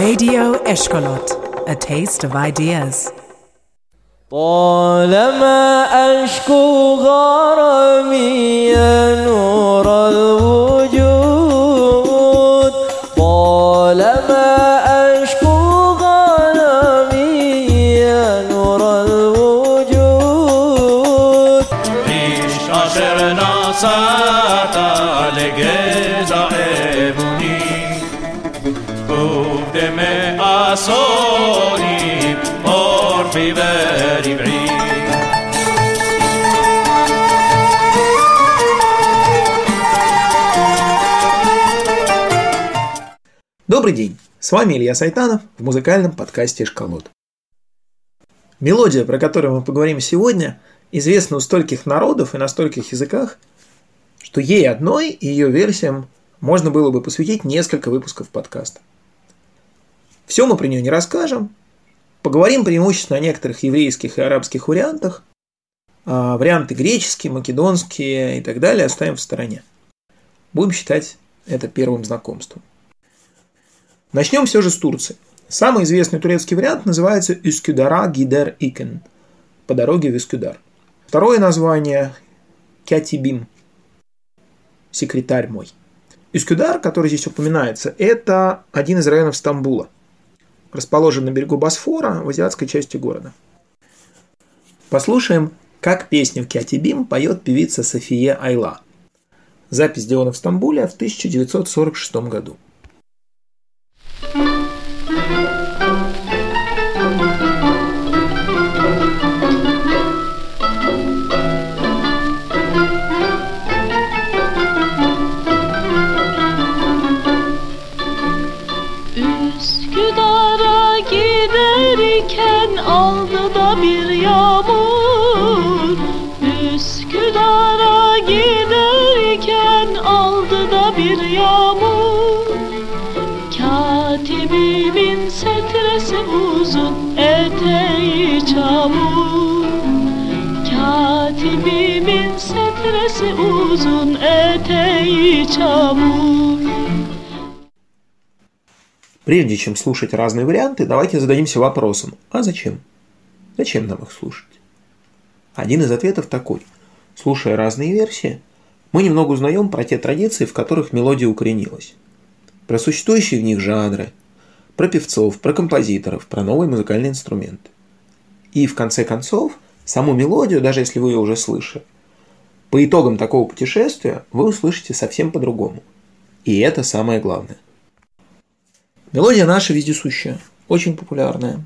Radio Eshkolot, a taste of ideas. طالما أشكو غرامي يا نور الوجود في بالي بعيد Добрый день! С вами Илья Сайтанов в музыкальном подкасте «Школот». Мелодия, про которую мы поговорим сегодня, известна у стольких народов и на стольких языках, что ей одной и ее версиям можно было бы посвятить несколько выпусков подкаста. Все мы про нее не расскажем, поговорим преимущественно о некоторых еврейских и арабских вариантах, а варианты греческие, македонские и так далее оставим в стороне. Будем считать это первым знакомством. Начнем все же с Турции. Самый известный турецкий вариант называется Üsküdar'a Гидер Икен – по дороге в Üsküdar. Второе название – Кятибим – секретарь мой. Üsküdar, который здесь упоминается, это один из районов Стамбула, расположен на берегу Босфора в азиатской части города. Послушаем, как песню Кятибим поет певица София Айла. Запись сделана в Стамбуле в 1946 году. Setresi uzun eteği çamur Прежде чем слушать разные варианты, давайте зададимся вопросом, а зачем? Зачем нам их слушать? Один из ответов такой. Слушая разные версии, мы немного узнаем про те традиции, в которых мелодия укоренилась. Про существующие в них жанры, про певцов, про композиторов, про новые музыкальные инструменты. И в конце концов, саму мелодию, даже если вы ее уже слышали, по итогам такого путешествия вы услышите совсем по-другому. И это самое главное. Мелодия наша вездесущая, очень популярная.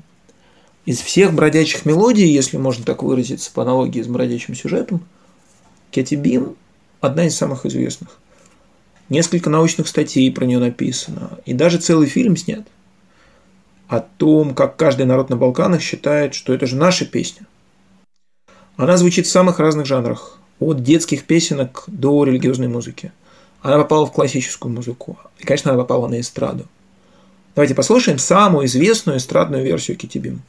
Из всех бродячих мелодий, если можно так выразиться по аналогии с бродячим сюжетом, Кэти Бим – одна из самых известных. Несколько научных статей про нее написано, и даже целый фильм снят о том, как каждый народ на Балканах считает, что это же наша песня. Она звучит в самых разных жанрах, от детских песенок до религиозной музыки. Она попала в классическую музыку, и, конечно, она попала на эстраду. Давайте послушаем самую известную эстрадную версию Китибим.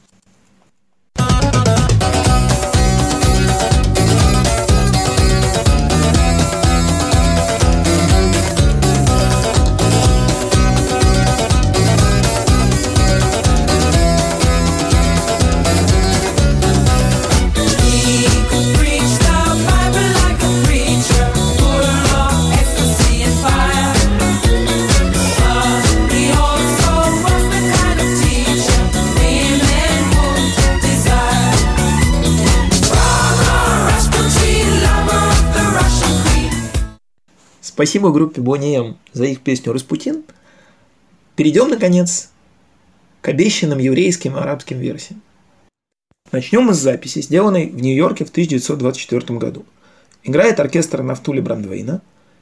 Спасибо группе M за их песню «Распутин». Перейдем, наконец, к обещанным еврейским и арабским версиям. Начнем мы с записи, сделанной в Нью-Йорке в 1924 году. Играет оркестр Нафтули Брандвейна.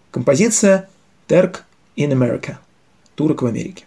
Композиция «Терк in America» – «Турок в Америке».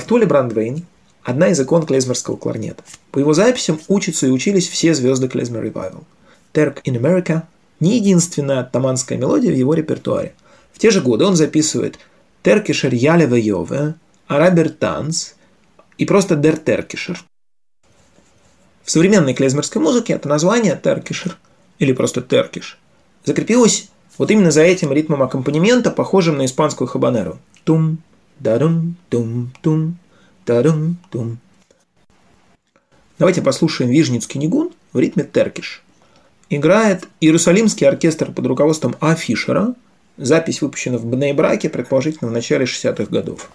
Нафтули Брандвейн – одна из икон клезмерского кларнета. По его записям учатся и учились все звезды клезмер ревайвал. Терк in America – не единственная таманская мелодия в его репертуаре. В те же годы он записывает Теркишер Ялеве Йове, Арабер Танц и просто Дер Теркишер. В современной клезмерской музыке это название Теркишер или просто Теркиш закрепилось вот именно за этим ритмом аккомпанемента, похожим на испанскую хабанеру. Тум, дарум, тум, тум, дарум, тум. Давайте послушаем Вижницкий нигун в ритме теркиш. Играет Иерусалимский оркестр под руководством А. Фишера. Запись выпущена в Бнейбраке, предположительно, в начале 60-х годов.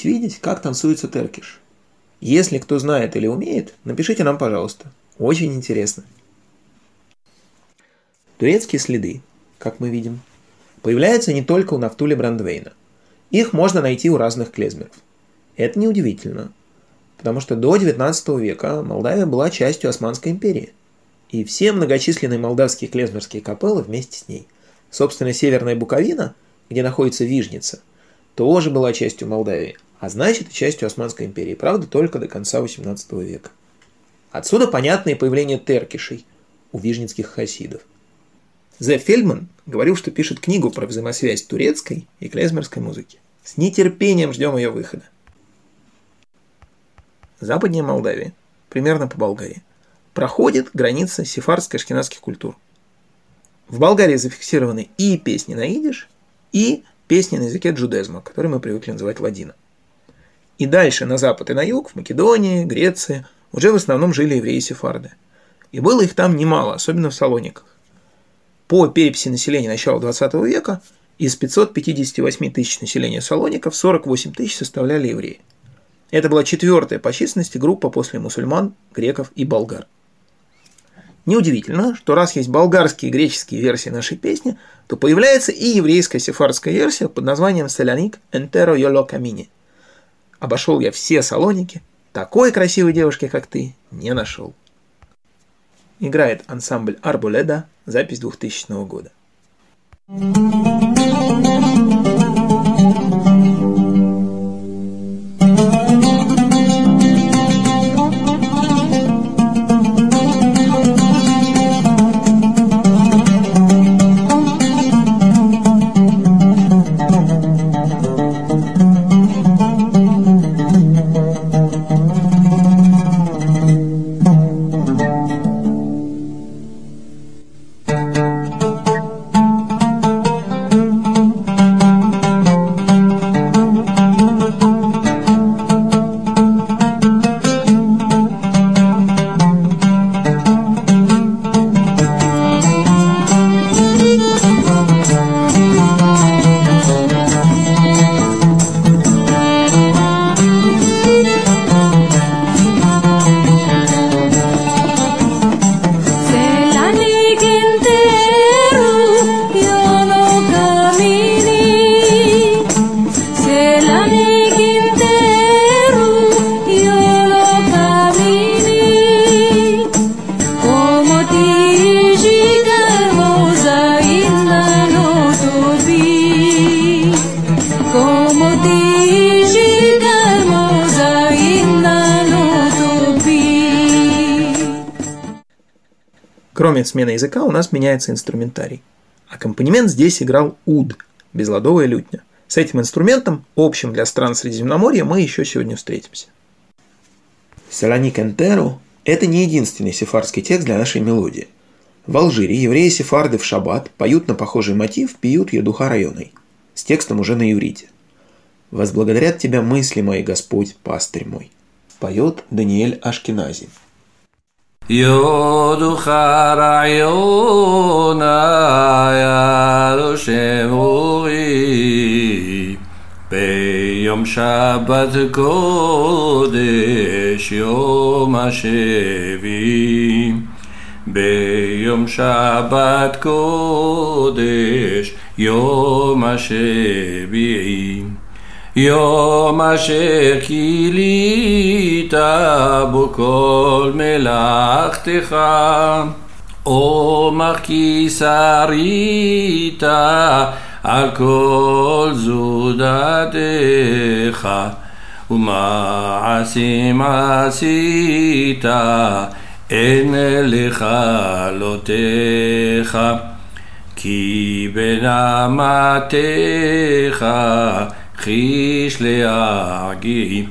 Доводилось видеть, как танцуется теркиш. Если кто знает или умеет, напишите нам, пожалуйста. Очень интересно. Турецкие следы, как мы видим, появляются не только у Нафтули Брандвейна. Их можно найти у разных клезмеров. Это неудивительно, потому что до 19 века Молдавия была частью Османской империи. И все многочисленные молдавские клезмерские капеллы вместе с ней. Собственно, Северная Буковина, где находится Вижница, тоже была частью Молдавии, а значит и частью Османской империи, правда, только до конца 18 века. Отсюда понятное появление теркишей у вижницких хасидов. Зе Фельдман говорил, что пишет книгу про взаимосвязь турецкой и клезмерской музыки. С нетерпением ждем ее выхода. Западнее Молдавии, примерно по Болгарии, проходит граница сефардско-ашкенадских культур. В Болгарии зафиксированы и песни на идиш, и песни на языке джудезма, который мы привыкли называть ладина. И дальше, на запад и на юг, в Македонии, Греции, уже в основном жили евреи-сефарды. И было их там немало, особенно в Салониках. По переписи населения начала 20 века из 558 тысяч населения Салоников 48 тысяч составляли евреи. Это была четвертая по численности группа после мусульман, греков и болгар. Неудивительно, что раз есть болгарские и греческие версии нашей песни, то появляется и еврейская сефардская версия под названием «Соляник Энтеро Йоло Камини». Обошел я все салоники, такой красивой девушки, как ты, не нашел. Играет ансамбль Арбуледа, запись 2000 года. Кроме смены языка у нас меняется инструментарий. Аккомпанемент здесь играл уд, безладовая лютня. С этим инструментом, общим для стран Средиземноморья, мы еще сегодня встретимся. Салоник Энтеро – это не единственный сефардский текст для нашей мелодии. В Алжире евреи-сефарды в шаббат поют на похожий мотив «Пьют едуха районой» с текстом уже на иврите. «Возблагодарят тебя мысли мои, Господь, пастырь мой», поет Даниэль Ашкенази. יודוך רעיונה ידו שמורי ביום שבת קודש יום השבי ביום שבת קודש יום השביעי יום אשר כילית בו כל מלאכתך, עומר כי שרית על כל זודתך, ומעשים עשית, אין לכלותיך, כי בנעמתך Хиш леаги.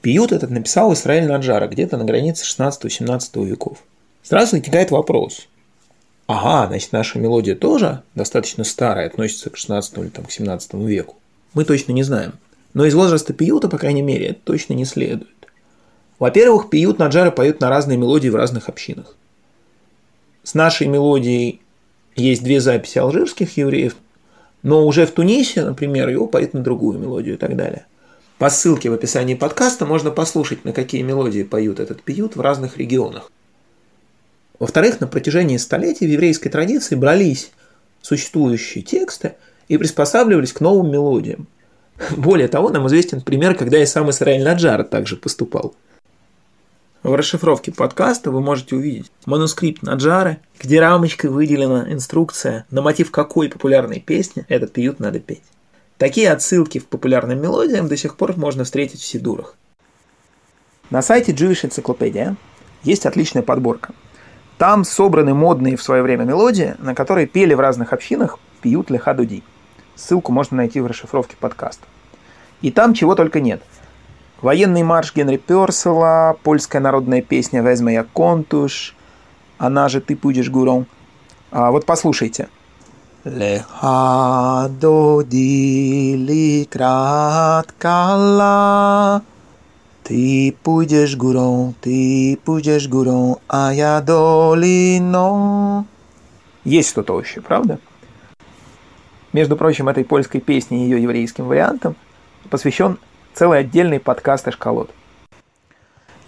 Пиют этот написал Исраиль Наджара где-то на границе 16-17 веков. Сразу возникает вопрос. Ага, значит, наша мелодия тоже достаточно старая, относится к 16 или там, к 17 веку. Мы точно не знаем. Но из возраста пиюта, по крайней мере, это точно не следует. Во-первых, пиют Наджара поют на разные мелодии в разных общинах. С нашей мелодией есть две записи алжирских евреев, но уже в Тунисе, например, его поют на другую мелодию и так далее. По ссылке в описании подкаста можно послушать, на какие мелодии поют этот пиют в разных регионах. Во-вторых, на протяжении столетий в еврейской традиции брались существующие тексты и приспосабливались к новым мелодиям. Более того, нам известен пример, когда и сам Исраиль Наджар также поступал – в расшифровке подкаста вы можете увидеть манускрипт Наджары, где рамочкой выделена инструкция, на мотив какой популярной песни этот пиют надо петь. Такие отсылки в популярным мелодиям до сих пор можно встретить в сидурах. На сайте Jewish Encyclopedia есть отличная подборка. Там собраны модные в свое время мелодии, на которые пели в разных общинах пьют лехадуди. Ссылку можно найти в расшифровке подкаста. И там чего только нет – Военный марш Генри Персела, польская народная песня «Возьми я контуш», она же «Ты будешь гуром». А, вот послушайте. Леха додили краткала, ты будешь гуром, ты будешь гуром, а я долино. Есть что-то общее, правда? Между прочим, этой польской песне и ее еврейским вариантам посвящен целый отдельный подкаст Эшколот.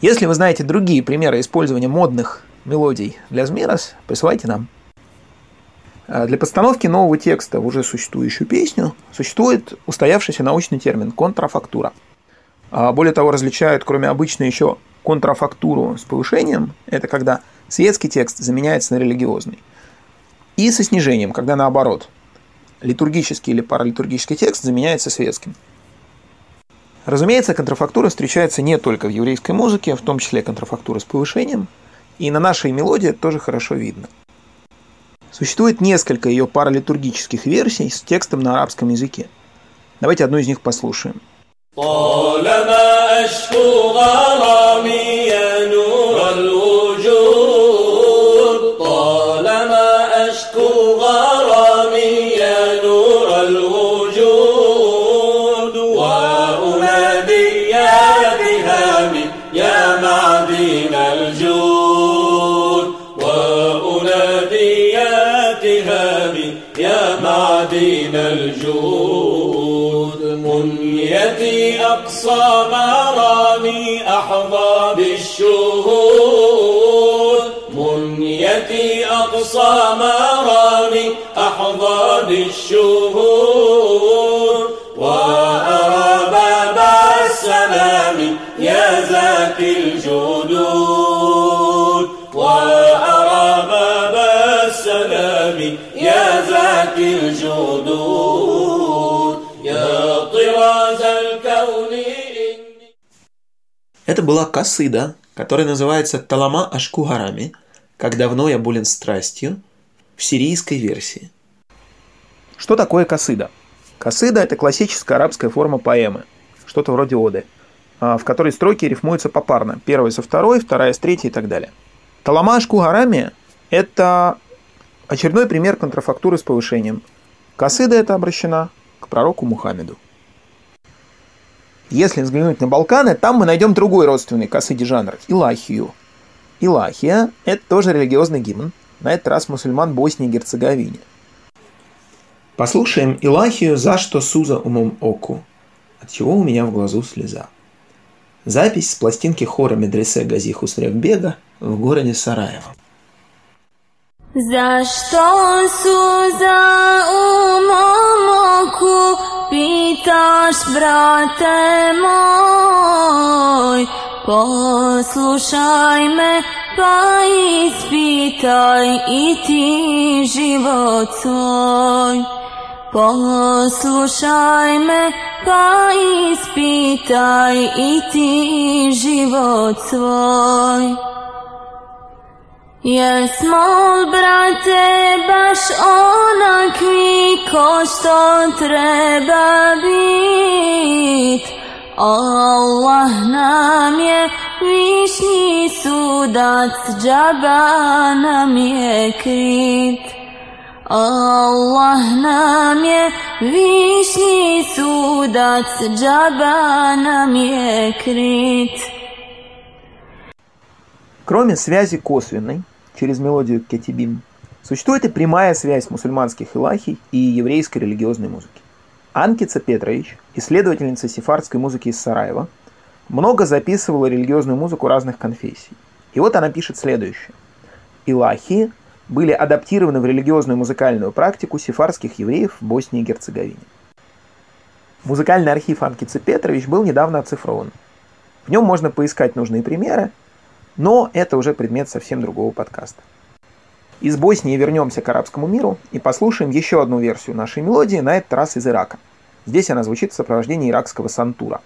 Если вы знаете другие примеры использования модных мелодий для Змирос, присылайте нам. А для постановки нового текста в уже существующую песню существует устоявшийся научный термин контрафактура. А более того, различают, кроме обычной, еще контрафактуру с повышением, это когда светский текст заменяется на религиозный, и со снижением, когда наоборот, литургический или паралитургический текст заменяется светским – Разумеется, контрафактура встречается не только в еврейской музыке, в том числе контрафактура с повышением, и на нашей мелодии это тоже хорошо видно. Существует несколько ее паралитургических версий с текстом на арабском языке. Давайте одну из них послушаем. طالما أشكو غرامي الجود منيتي أقصى مرامي أحظى بالشهود منيتي أقصى مرامي أحظى بالشهود وأرى باب السلام يا ذات الجدود Это была касыда, которая называется Талама Ашку Гарами, «Как давно я болен страстью» в сирийской версии. Что такое касыда? Касыда – это классическая арабская форма поэмы, что-то вроде оды, а, в которой строки рифмуются попарно, первая со второй, вторая с третьей и так далее. Таламаш Кугарами – это очередной пример контрафактуры с повышением. Касыда это обращена к пророку Мухаммеду. Если взглянуть на Балканы, там мы найдем другой родственный касыде жанр – Илахию. Илахия – это тоже религиозный гимн, на этот раз мусульман Боснии и Герцеговине. Послушаем Илахию «За что Суза умом оку», от чего у меня в глазу слеза. Запись с пластинки хора медресе Гази Хусревбега в городе Сараево. Zašto suza u mom oku pitaš, brate moj? Poslušaj me, pa ispitaj i ti život svoj. Poslušaj me, pa ispitaj i ti život svoj. Jesmo brate, baš onakvi ko što treba bit? Allah nam je višnji sudac, džaba nam je krit. Allah nam je višnji sudac, džaba nam je krit. Кроме связи косвенной через мелодию кетибим, существует и прямая связь мусульманских илахий и еврейской религиозной музыки. Анкица Петрович, исследовательница сефардской музыки из Сараева, много записывала религиозную музыку разных конфессий. И вот она пишет следующее. Илахи были адаптированы в религиозную музыкальную практику сефарских евреев в Боснии и Герцеговине. Музыкальный архив Анкицы Петрович был недавно оцифрован. В нем можно поискать нужные примеры, но это уже предмет совсем другого подкаста. Из Боснии вернемся к арабскому миру и послушаем еще одну версию нашей мелодии, на этот раз из Ирака. Здесь она звучит в сопровождении иракского сантура.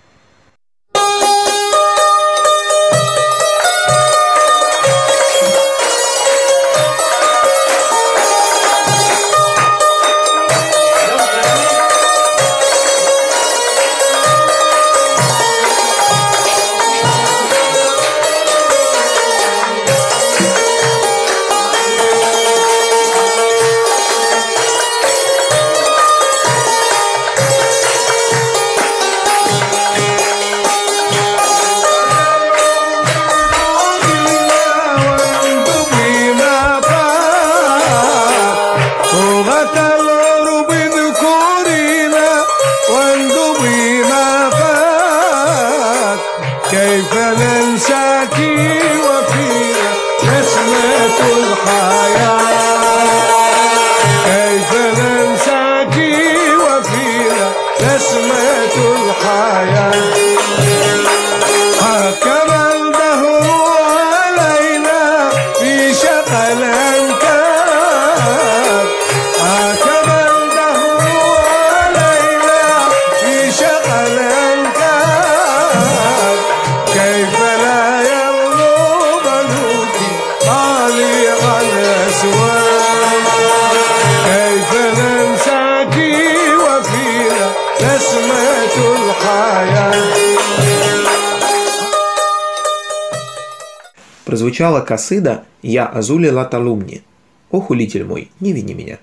Прозвучала касыда «Я Азули Латалумни» «О, хулитель мой, не вини меня».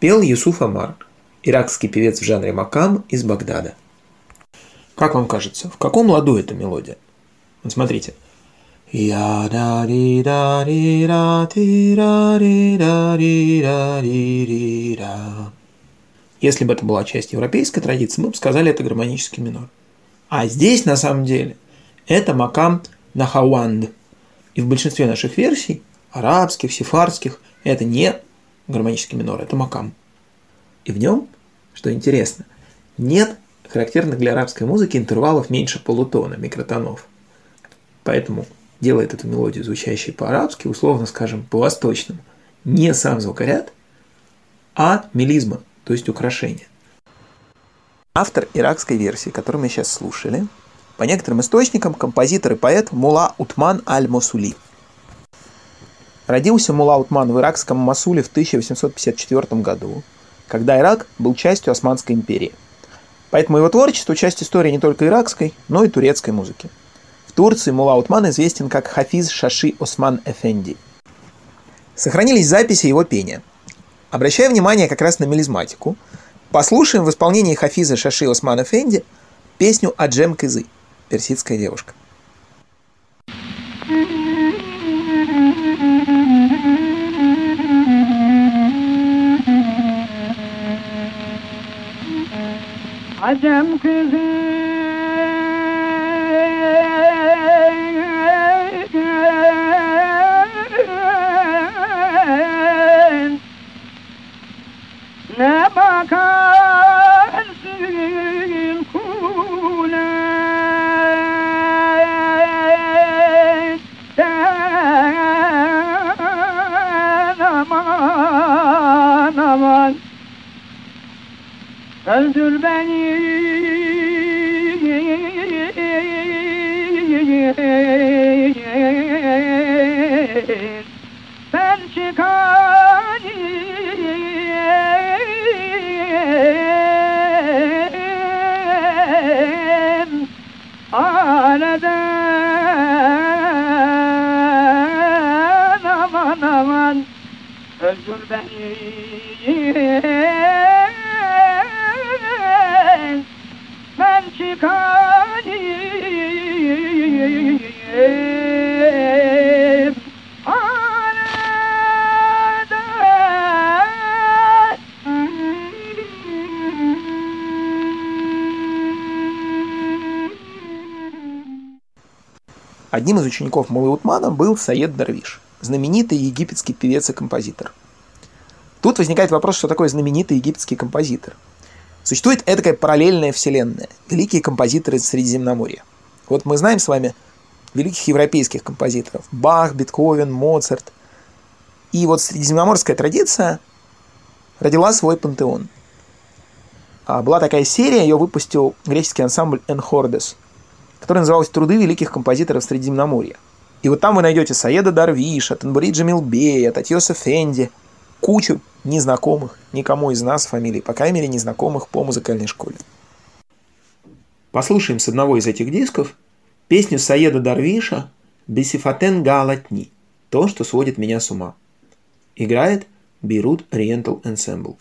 Пел Юсуф Амар, иракский певец в жанре макам из Багдада. Как вам кажется, в каком ладу эта мелодия? Вот смотрите. Я да ри да ри ра ти ра ри да ри ра ри ри ра. Если бы это была часть европейской традиции, мы бы сказали это гармонический минор. А здесь, на самом деле, это макам нахауанд. И в большинстве наших версий, арабских, сефардских, это не гармонический минор, это макам. И в нем, что интересно, нет характерных для арабской музыки интервалов меньше полутона, микротонов. Поэтому делает эту мелодию, звучащей по-арабски, условно скажем, по-восточному, не сам звукоряд, а мелизма, то есть украшение. Автор иракской версии, которую мы сейчас слушали, по некоторым источникам композитор и поэт Мула Утман Аль-Мосули. Родился Мулаутман в иракском Масуле в 1854 году, когда Ирак был частью Османской империи. Поэтому его творчество – часть истории не только иракской, но и турецкой музыки. В Турции Мулаутман известен как Хафиз Шаши Осман Эфенди. Сохранились записи его пения. Обращая внимание как раз на мелизматику, послушаем в исполнении Хафиза Шаши Осман Эфенди песню «Аджем Кызы» – «Персидская девушка». Acem kızı Ne bakarsın Öldür beni. Ben çıkarım Haneden aman aman. Öldür beni Одним из учеников Малаутмана был Саед Дарвиш, знаменитый египетский певец и композитор. Тут возникает вопрос, что такое знаменитый египетский композитор. Существует эдакая параллельная вселенная, великие композиторы Средиземноморья. Вот мы знаем с вами великих европейских композиторов. Бах, Бетховен, Моцарт. И вот средиземноморская традиция родила свой пантеон. А Была такая серия, ее выпустил греческий ансамбль Энхордес, который назывался «Труды великих композиторов Средиземноморья». И вот там вы найдете Саеда Дарвиша, Танбуриджа Милбея, Татьоса Фенди, кучу незнакомых никому из нас фамилий, по крайней мере, незнакомых по музыкальной школе. Послушаем с одного из этих дисков песню Саеда Дарвиша «Бесифатен Галатни» – «То, что сводит меня с ума». Играет Бейрут Oriental Ensemble.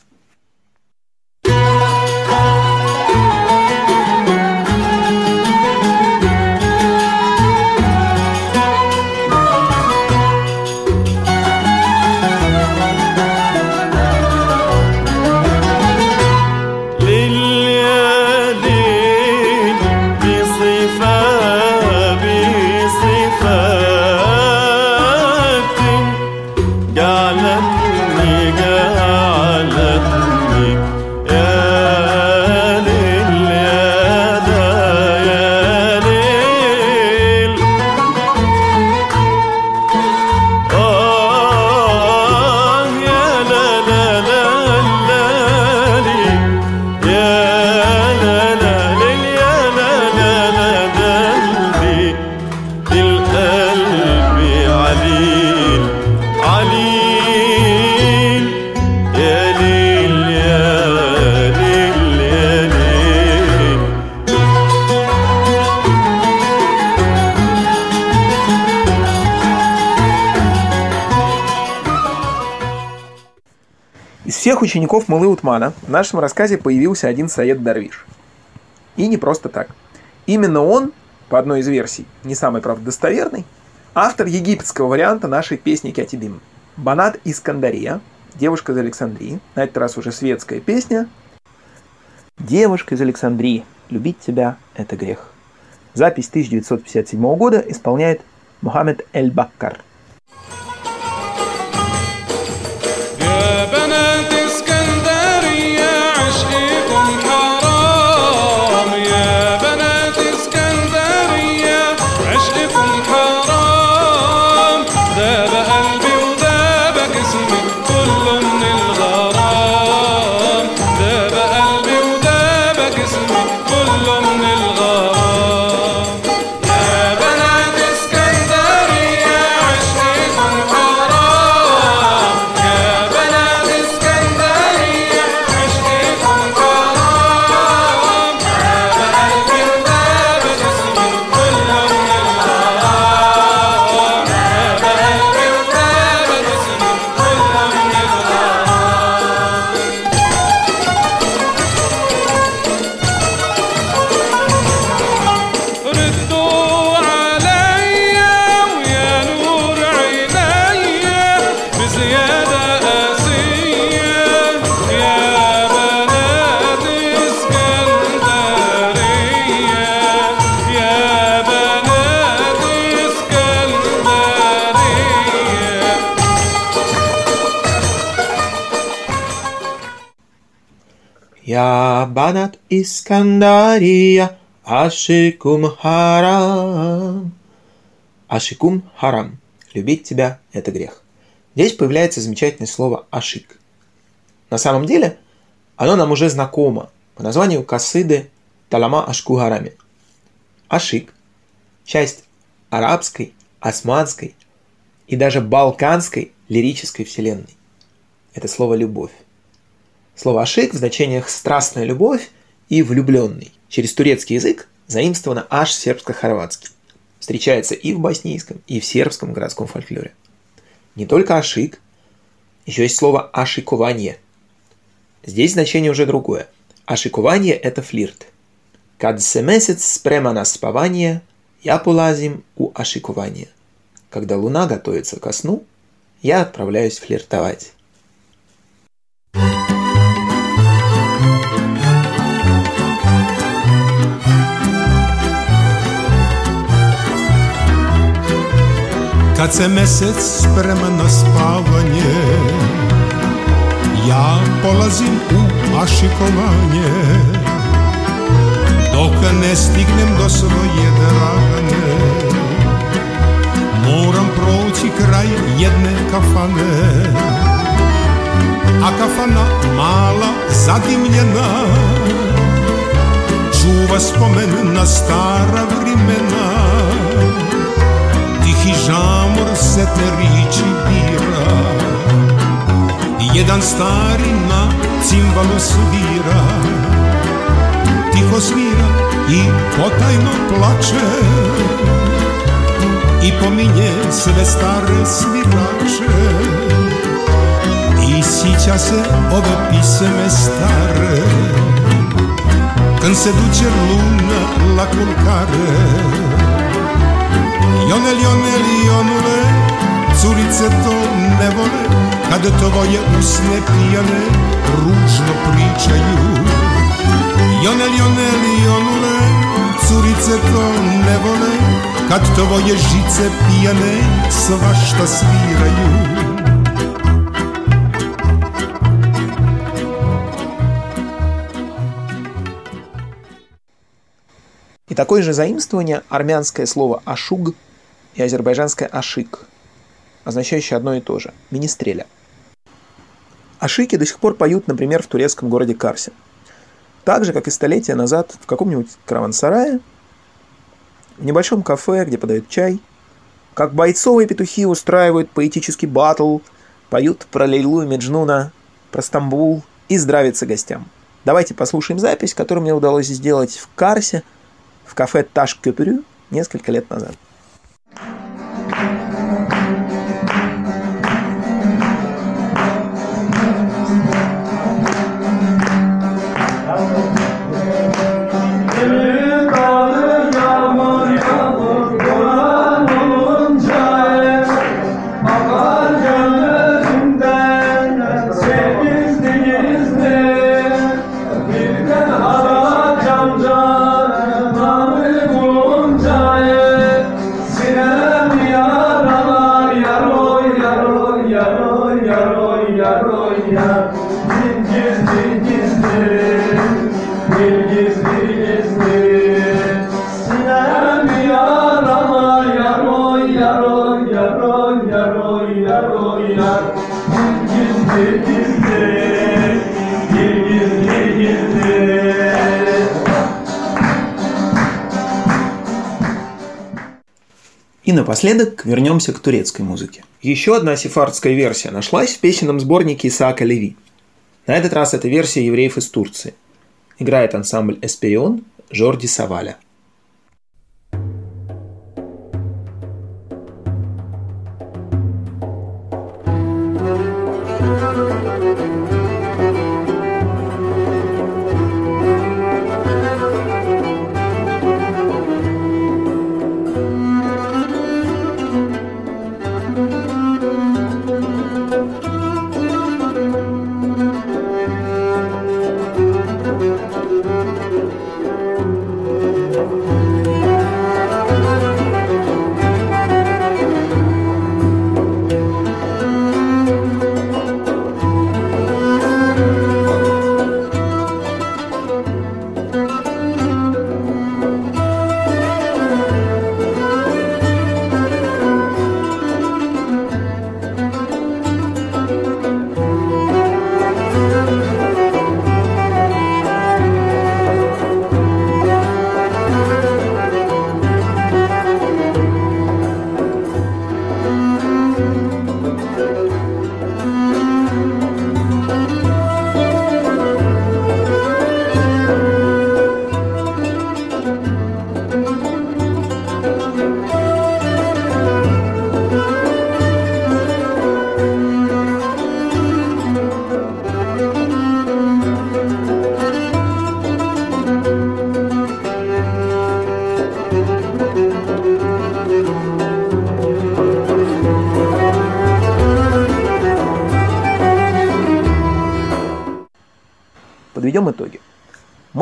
Учеников Мулы Утмана в нашем рассказе появился один Саед Дарвиш. И не просто так. Именно он, по одной из версий, не самый, правда, достоверный, автор египетского варианта нашей песни Кятибим. Банат Искандария, девушка из Александрии, на этот раз уже светская песня. Девушка из Александрии, любить тебя – это грех. Запись 1957 года исполняет Мухаммед Эль-Баккар. Я банат Искандария, ашикум харам. Ашикум харам. Любить тебя – это грех. Здесь появляется замечательное слово ашик. На самом деле, оно нам уже знакомо по названию касыды Талама Ашку Харами. Ашик – часть арабской, османской и даже балканской лирической вселенной. Это слово «любовь». Слово «ашик» в значениях «страстная любовь» и «влюбленный». Через турецкий язык заимствовано аж сербско-хорватский. Встречается и в боснийском, и в сербском городском фольклоре. Не только «ашик», еще есть слово «ашикование». Здесь значение уже другое. Ашикование – это флирт. Kad se месяц sprema на спавание, я полазим у ашикования. Когда луна готовится ко сну, я отправляюсь флиртовать. Kad se mesec sprema na spavanje Ja polazim u ašikovanje Dok ne stignem do svoje dragane Moram proći kraj jedne kafane. A kafana mala zadimljena Čuva spomen na stara vrimena Tihi žamor se te riči bira. Jedan stari na cimbalu svira. Tiho svira i potajno plače. I pominje sve stare svirače. I sića se ove piseme stare. Când se duce luna la culcare Ionel, Ionel, Ionule, curice to ne vole Kad tvoje usne pijane ružno pričaju. Ionel, Ionel, Ionule, curice to ne vole Kad tvoje žice pijane svašta sviraju И такое же заимствование армянское слово «ашуг» и азербайджанское «ашик», означающее одно и то же – «министреля». Ашики до сих пор поют, например, в турецком городе Карсе. Так же, как и столетия назад в каком-нибудь караван-сарае, в небольшом кафе, где подают чай, как бойцовые петухи устраивают поэтический батл, поют про Лейлу и Меджнуна, про Стамбул и здравятся гостям. Давайте послушаем запись, которую мне удалось сделать в Карсе, в кафе Таш Кёпрю несколько лет назад. Напоследок вернемся к турецкой музыке. Еще одна сефардская версия нашлась в песенном сборнике Исаака Леви. На этот раз это версия евреев из Турции. Играет ансамбль «Эсперион» Жорди Саваля.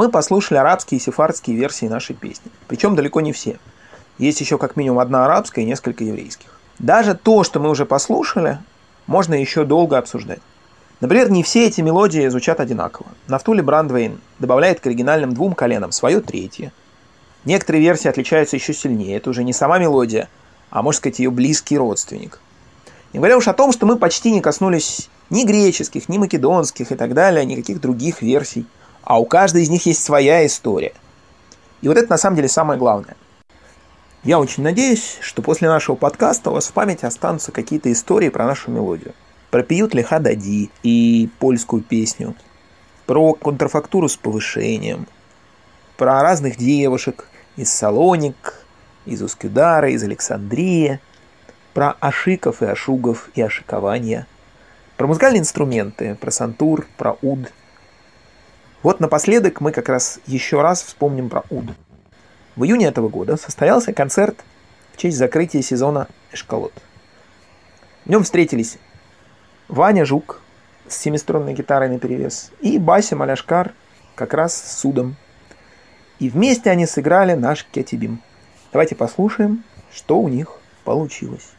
Мы послушали арабские и сефардские версии нашей песни. Причем далеко не все. Есть еще как минимум одна арабская и несколько еврейских. Даже то, что мы уже послушали, можно еще долго обсуждать. Например, не все эти мелодии звучат одинаково. Нафтули Брандвейн добавляет к оригинальным двум коленам свое третье. Некоторые версии отличаются еще сильнее. Это уже не сама мелодия, а, можно сказать, ее близкий родственник. Не говоря уж о том, что мы почти не коснулись ни греческих, ни македонских и так далее, никаких других версий. А у каждой из них есть своя история. И вот это на самом деле самое главное. Я очень надеюсь, что после нашего подкаста у вас в памяти останутся какие-то истории про нашу мелодию. Про пьют лиха дади и польскую песню. Про контрфактуру с повышением. Про разных девушек из Салоник, из Ускюдара, из Александрии. Про ашиков и ашугов и ашикования. Про музыкальные инструменты, про сантур, про уд. Вот напоследок мы как раз еще раз вспомним про уд. В июне этого года состоялся концерт в честь закрытия сезона «Эшколот». В нем встретились Ваня Жук с семиструнной гитарой наперевес и Бася Маляшкар как раз с судом. И вместе они сыграли наш кетибим. Давайте послушаем, что у них получилось.